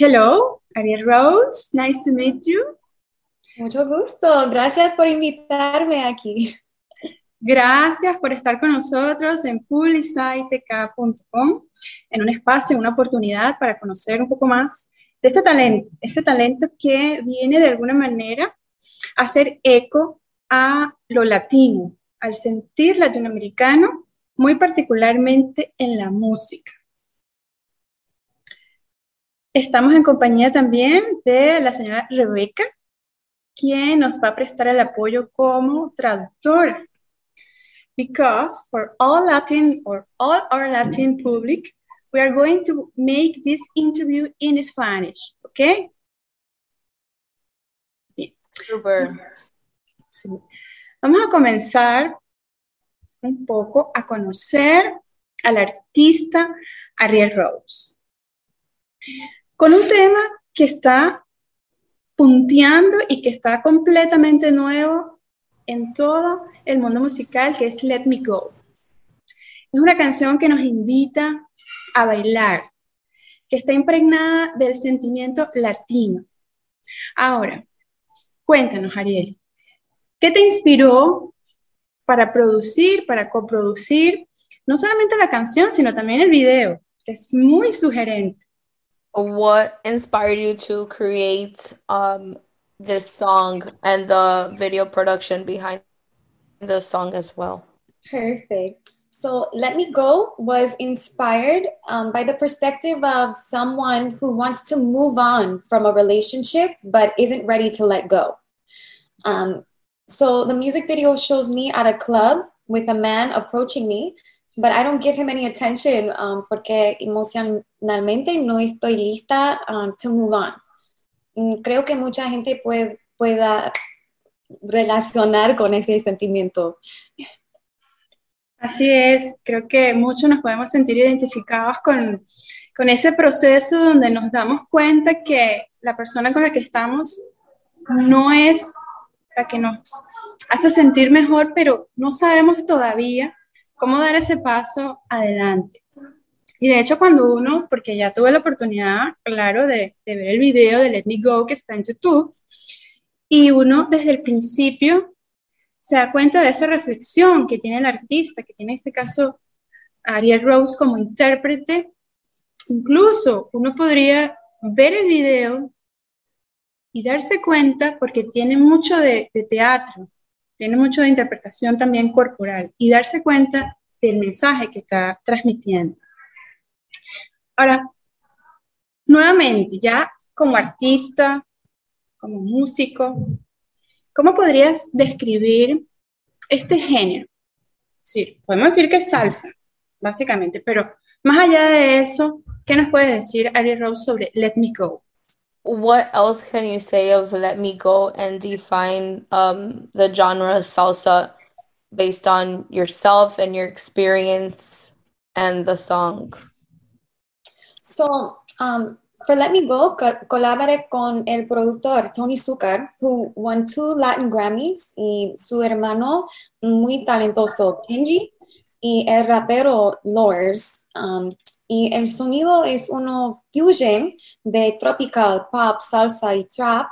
Hello, Ariel Rose. Nice to meet you. Mucho gusto. Gracias por invitarme aquí. Gracias por estar con nosotros en publicitek.com, en un espacio, una oportunidad para conocer un poco más de este talento, este talento que viene de alguna manera a hacer eco a lo latino, al sentir latinoamericano, muy particularmente en la música. Estamos en compañía también de la señora Rebeca, quien nos va a prestar el apoyo como traductora because for all Latin or all our Latin public, we are going to make this interview in Spanish, okay? Super. Sí. Vamos a comenzar un poco a conocer al artista Ariel Rose. Con un tema que está punteando y que está completamente nuevo en todo el mundo musical, que es Let Me Go. Es una canción que nos invita a bailar, que está impregnada del sentimiento latino. Ahora, cuéntanos, Ariel, ¿qué te inspiró para producir, para coproducir, no solamente la canción, sino también el video, que es muy sugerente? What inspired you to create um, this song and the video production behind the song as well. Perfect. So, Let Me Go was inspired um, by the perspective of someone who wants to move on from a relationship but isn't ready to let go. Um, so, the music video shows me at a club with a man approaching me, but I don't give him any attention um, porque emocionalmente no estoy lista um, to move on. Mm, creo que mucha gente puede, pueda relacionar con ese sentimiento. Así es, creo que muchos nos podemos sentir identificados con, con ese proceso donde nos damos cuenta que la persona con la que estamos no es la que nos hace sentir mejor, pero no sabemos todavía cómo dar ese paso adelante. Y de hecho cuando uno, porque ya tuve la oportunidad, claro, de, ver el video de Let Me Go que está en YouTube, y uno desde el principio se da cuenta de esa reflexión que tiene el artista, que tiene en este caso Ariel Rose como intérprete. Incluso uno podría ver el video y darse cuenta, porque tiene mucho de, de teatro, tiene mucho de interpretación también corporal, y darse cuenta del mensaje que está transmitiendo. Ahora, nuevamente, ya como artista, como músico, ¿cómo podrías describir este género? Sí, podemos decir que es salsa, básicamente, pero más allá de eso, ¿qué nos puede decir Ari Rose sobre Let Me Go? What else can you say of Let Me Go and define um, the genre salsa based on yourself and your experience and the song? So, um, for Let Me Go, co colaboré con el productor Tony Zucker, who won two Latin Grammys, y su hermano muy talentoso, Kenji, y el rapero Lors. Um, y el sonido es uno fusion de tropical, pop, salsa y trap,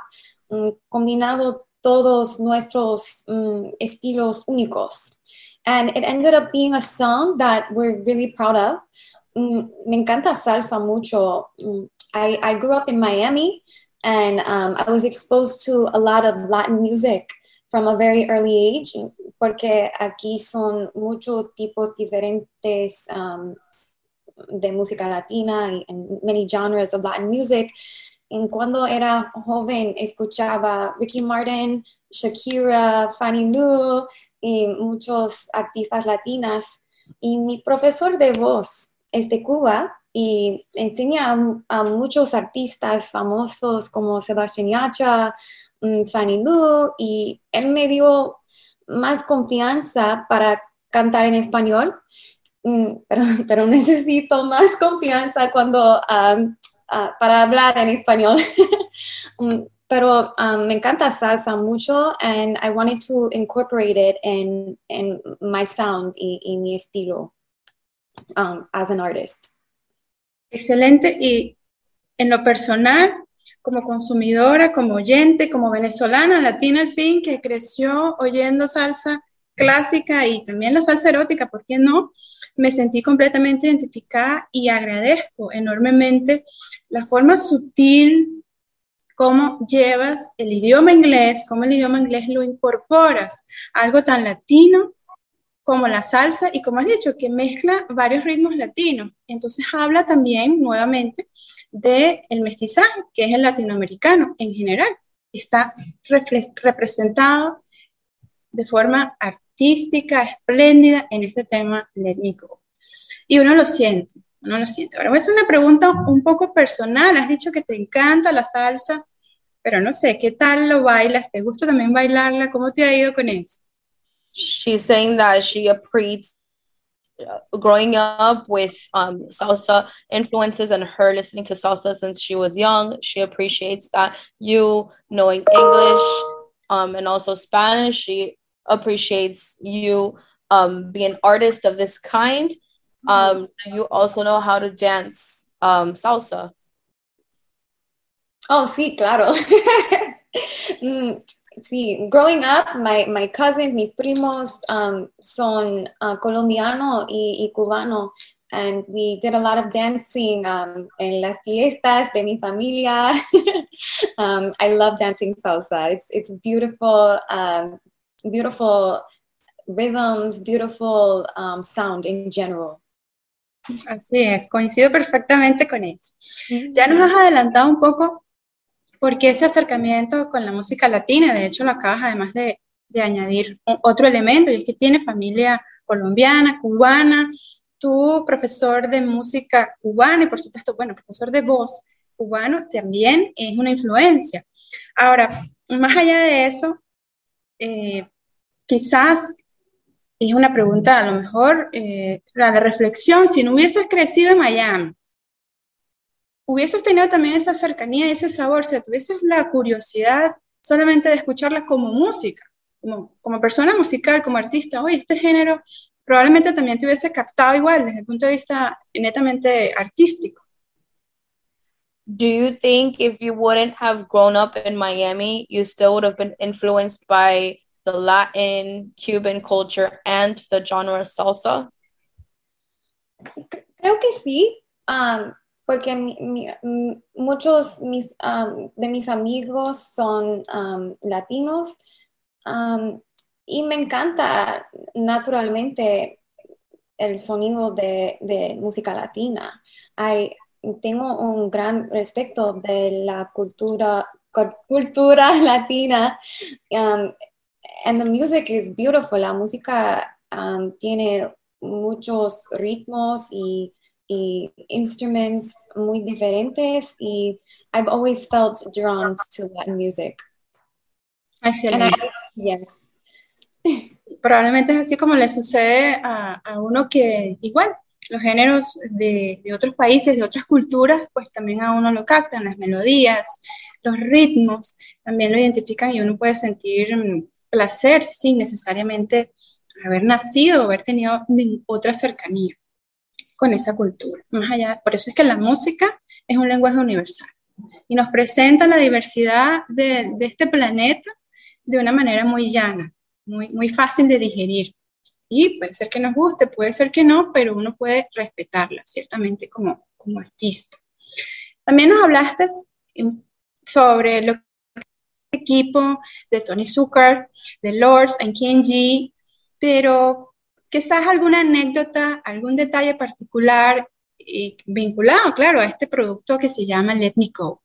um, combinado todos nuestros um, estilos únicos. And it ended up being a song that we're really proud of. Mm, me encanta salsa mucho. Mm, I, I grew up in Miami and um, I was exposed to a lot of Latin music from a very early age, porque aquí son muchos tipos diferentes um, de música latina and many genres of Latin music. En cuando era joven escuchaba Ricky Martin, Shakira, Fanny Lu y muchos artistas latinas. Y mi profesor de voz es de Cuba y enseña a, muchos artistas famosos como Sebastián Yatra, mm, Fanny Lu, y él me dio más confianza para cantar en español, pero, pero necesito más confianza cuando para hablar en español. Mm, pero me encanta salsa mucho and I wanted to incorporate it in, in my sound y, y mi estilo. um, as an artist. Excelente. Y en lo personal, como consumidora, como oyente, como venezolana, latina al fin, que creció oyendo salsa clásica y también la salsa erótica, ¿por qué no? Me sentí completamente identificada y agradezco enormemente la forma sutil cómo llevas el idioma inglés, cómo el idioma inglés lo incorporas algo tan latino como la salsa y como has dicho, que mezcla varios ritmos latinos. Entonces habla también nuevamente del el mestizaje, que es el latinoamericano en general. Está representado de forma artística, espléndida en este tema Go. Y uno lo siente, uno lo siente. Ahora hacer una pregunta un poco personal. Has dicho que te encanta la salsa, pero no sé, ¿qué tal lo bailas? ¿Te gusta también bailarla? ¿Cómo te ha ido con eso? she's saying that she appreciates uh, growing up with um, salsa influences and her listening to salsa since she was young. She appreciates that you knowing English um, and also Spanish. She appreciates you um, being an artist of this kind. Mm-hmm. Um, you also know how to dance um, salsa? Oh, sí, claro. mm, sí, growing up, my, my cousins, mis primos um, son uh, colombiano y, y, cubano, and we did a lot of dancing um, en las fiestas de mi familia. um, I love dancing salsa. It's, it's beautiful, um, beautiful rhythms, beautiful um, sound in general. Así es, coincido perfectamente con eso. Ya nos has adelantado un poco porque ese acercamiento con la música latina, de hecho lo acabas además de, de añadir otro elemento, y es que tiene familia colombiana, cubana, tu profesor de música cubana y por supuesto, bueno, profesor de voz cubano también es una influencia. Ahora, más allá de eso, eh, quizás es una pregunta, a lo mejor, eh, la reflexión, si no hubieses crecido en Miami, hubieses tenido también esa cercanía y ese sabor, si tuvieses la curiosidad solamente de escucharla como música, como, como persona musical, como artista, oye, este género probablemente también te hubiese captado igual desde el punto de vista netamente artístico. Do you think if you wouldn't have grown up in Miami, you still would have been influenced by the Latin, Cuban culture and the genre salsa? Creo que sí. Um, porque muchos mis, de mis amigos son latinos y me encanta naturalmente el sonido de, música latina. tengo un gran respeto de la cultura, cultura latina. and the music is beautiful. La música tiene muchos ritmos y y instruments muy diferentes y I've always felt drawn to Latin music. Excelente. yes. Probablemente es así como le sucede a, uno que igual los géneros de, de, otros países, de otras culturas, pues también a uno lo captan, las melodías, los ritmos, también lo identifican y uno puede sentir mm, placer sin necesariamente haber nacido o haber tenido otra cercanía con esa cultura. Más allá, por eso es que la música es un lenguaje universal y nos presenta la diversidad de, de este planeta de una manera muy llana, muy, muy fácil de digerir. Y puede ser que nos guste, puede ser que no, pero uno puede respetarla, ciertamente, como, como artista. También nos hablaste sobre lo equipo de Tony Zucker, de Lords and Kenji, pero quizás alguna anécdota, algún detalle particular y vinculado, claro, a este producto que se llama Let Me Go.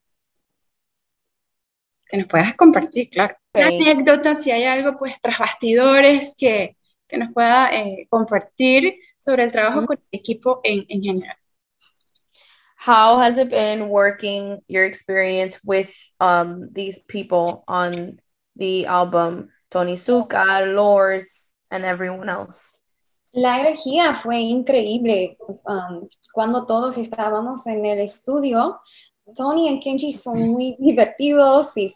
Que nos puedas compartir, claro. Una anécdota, si hay algo, pues, tras bastidores que, que nos pueda eh, compartir sobre el trabajo con el equipo en, en general. How has it been working your experience with um, these people on the album? Tony Zuka, Lors, and everyone else. La energía fue increíble. Um, cuando todos estábamos en el estudio, Tony y Kenji son muy divertidos y,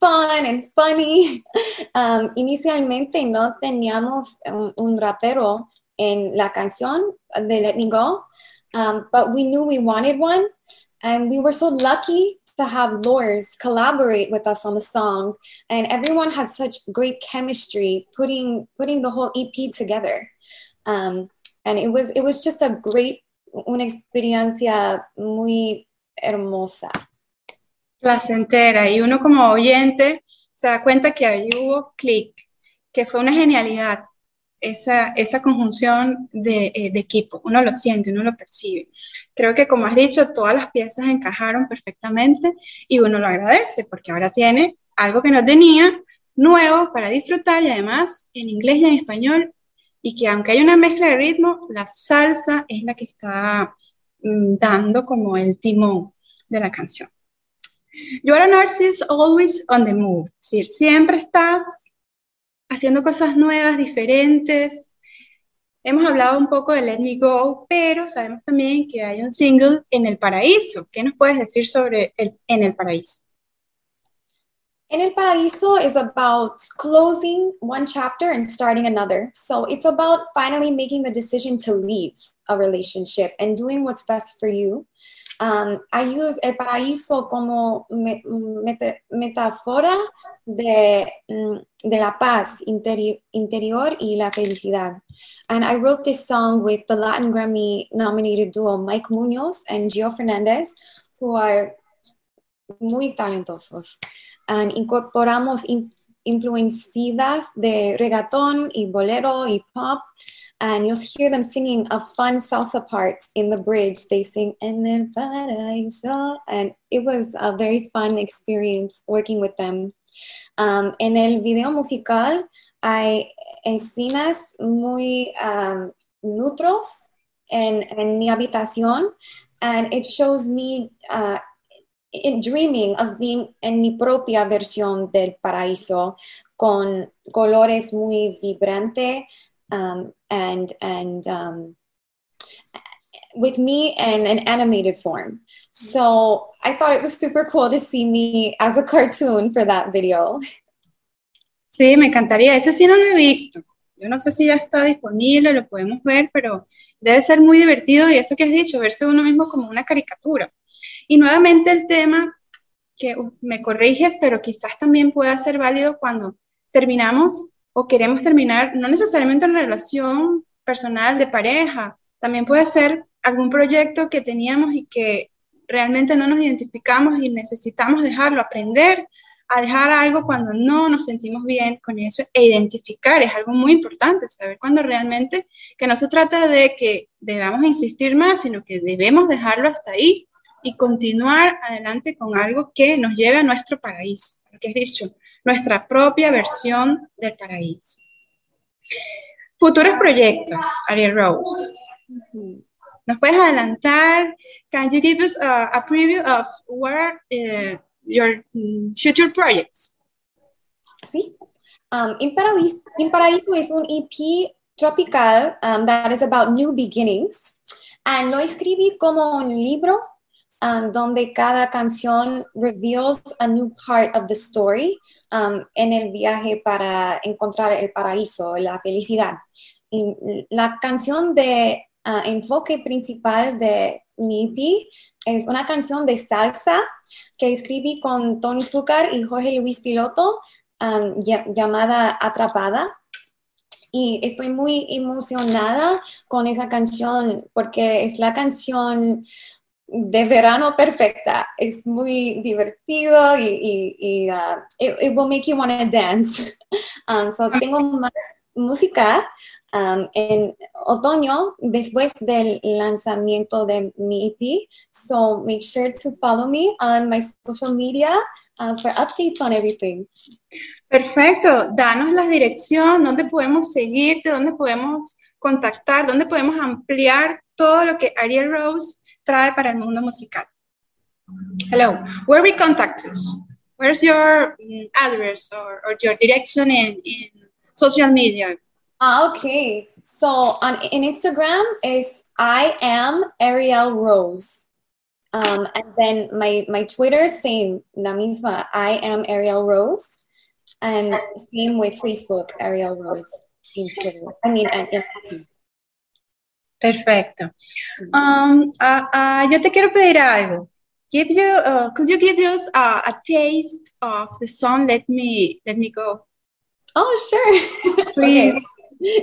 fun and funny. Um, inicialmente no teníamos un, rapero en la canción de Let Me Go, um, but we knew we wanted one. And we were so lucky to have Lors collaborate with us on the song. And everyone had such great chemistry putting putting the whole EP together. Um, and it was it was just a great una experiencia muy hermosa. Placentera. Y uno como oyente se da cuenta que ahí hubo clic, que fue una genialidad esa, esa conjunción de, eh, de, equipo. Uno lo siente, uno lo percibe. Creo que, como has dicho, todas las piezas encajaron perfectamente y uno lo agradece porque ahora tiene algo que no tenía, nuevo para disfrutar y además en inglés y en español. Y que aunque hay una mezcla de ritmo, la salsa es la que está mm, dando como el timón de la canción. You are an artist always on the move, es siempre estás haciendo cosas nuevas, diferentes. Hemos hablado un poco de Let Me Go, pero sabemos también que hay un single en el paraíso. ¿Qué nos puedes decir sobre el, En el paraíso? En el paraíso is about closing one chapter and starting another. So it's about finally making the decision to leave a relationship and doing what's best for you. Um, I use el paraíso como metáfora de, mm, de la paz interi interior y la felicidad. And I wrote this song with the Latin Grammy nominated duo Mike Munoz and Gio Fernandez, who are muy talentosos. And incorporamos in influencias de reggaeton y bolero y pop and you'll hear them singing a fun salsa part in the bridge. They sing "En el paraíso," and it was a very fun experience working with them. Um, en el video musical hay escenas muy um, neutros en, en, mi habitación, and it shows me uh, in dreaming of being en mi propia versión del paraíso con colores muy vibrantes um, and and um, with me in an animated form. So I thought it was super cool to see me as a cartoon for that video. Sí, me encantaría. Ese sí no lo he visto. Yo no sé si ya está disponible, lo podemos ver, pero debe ser muy divertido y eso que has dicho, verse uno mismo como una caricatura. Y nuevamente el tema que uh, me corriges, pero quizás también pueda ser válido cuando terminamos o queremos terminar, no necesariamente una relación personal de pareja, también puede ser algún proyecto que teníamos y que realmente no nos identificamos y necesitamos dejarlo, aprender a dejar algo cuando no nos sentimos bien con eso e identificar, es algo muy importante, saber cuando realmente, que no se trata de que debamos insistir más, sino que debemos dejarlo hasta ahí y continuar adelante con algo que nos lleve a nuestro paraíso, lo que es dicho, nuestra propia versión del paraíso. Futuros proyectos, Ariel Rose. ¿Nos puedes adelantar? Can you give us a, preview of where uh, your mm, future projects? Sí. Um, in, es un EP tropical um, that is about new beginnings. And lo escribí como un libro um, donde cada canción reveals a new part of the story um, en el viaje para encontrar el paraíso, la felicidad. Y la canción de uh, enfoque principal de EP es una canción de salsa que escribí con Tony Zucker y Jorge Luis Piloto um, llamada Atrapada. Y estoy muy emocionada con esa canción porque es la canción de verano perfecta. Es muy divertido y, y, y uh, it, it, will make you want to dance. Um, so tengo más música um, en otoño después del lanzamiento de mi EP. So make sure to follow me on my social media uh, for updates on everything. Perfecto. Danos la dirección, dónde podemos seguirte, dónde podemos contactar, dónde podemos ampliar todo lo que Ariel Rose trae para el mundo musical. Hello, where we contact us? Where's your mm, address or, or your direction in, in social media? Ah, okay. So on in Instagram is I am Ariel Rose. Um, and then my my Twitter same la misma I am Ariel Rose, and same with Facebook Ariel Rose. I mean, and, and Perfecto. Um, yo te quiero pedir algo. give you, uh, could you give us uh, a taste of the song "Let Me Let Me Go"? Oh, sure. Please.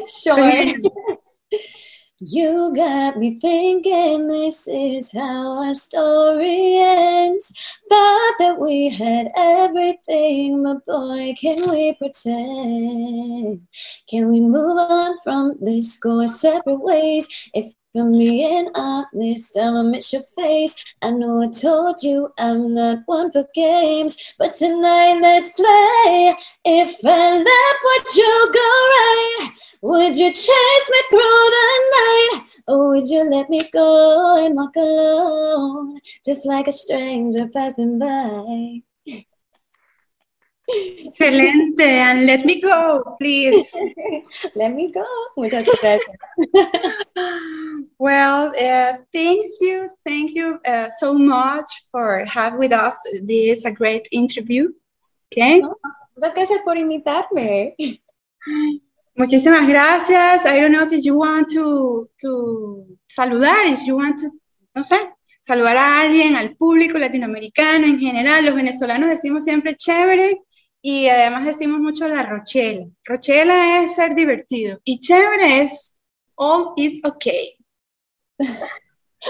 Sure. You got me thinking this is how our story ends. Thought that we had everything, but boy, can we pretend? Can we move on from this, go separate ways? If I'm being honest, I'ma miss your face. I know I told you I'm not one for games, but tonight let's play. If I left, would you go right? Would you chase me through the night? Or would you let me go and walk alone, just like a stranger passing by? Excelente, and let me go, please. let me go. Muchas gracias. well, uh, thank you, thank you uh, so much for having with us. This is a great interview. Okay. No, muchas gracias por invitarme. Muchísimas gracias. I don't know if you want to, to saludar, if you want to, no sé, saludar a alguien, al público latinoamericano en general. Los venezolanos decimos siempre chévere y además decimos mucho la rochela. Rochela es ser divertido y chévere es all is okay.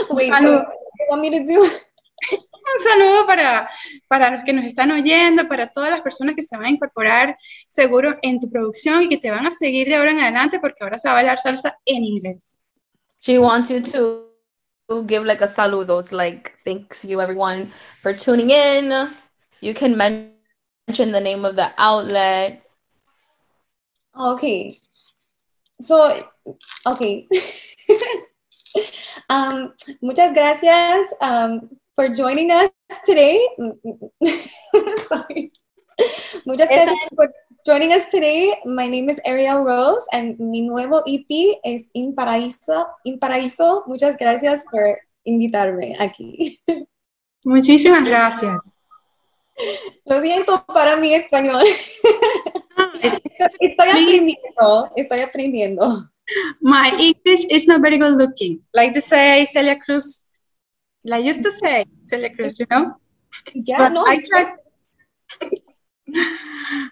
Un saludo. Un saludo para, para los que nos están oyendo, para todas las personas que se van a incorporar seguro en tu producción y que te van a seguir de ahora en adelante porque ahora se va a bailar salsa en inglés. She wants you to give like a saludos, like thanks you everyone for tuning in. You can mention the name of the outlet. Okay. So, okay. um, muchas gracias um, for joining us today. Muchas gracias por joining us today. My name is Ariel Rose and mi nuevo EP es In Paraíso. In Paraíso. Muchas gracias por invitarme aquí. Muchísimas gracias. Lo siento para mi español. Es- Estoy aprendiendo. Estoy aprendiendo. My English is not very good looking. Like to say Celia Cruz, like used to say Celia Cruz, you know? Ya But no. I try.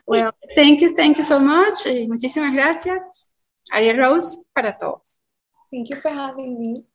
Well, thank you, thank you so much. Muchísimas gracias. Ariel Rose para todos. Thank you for having me.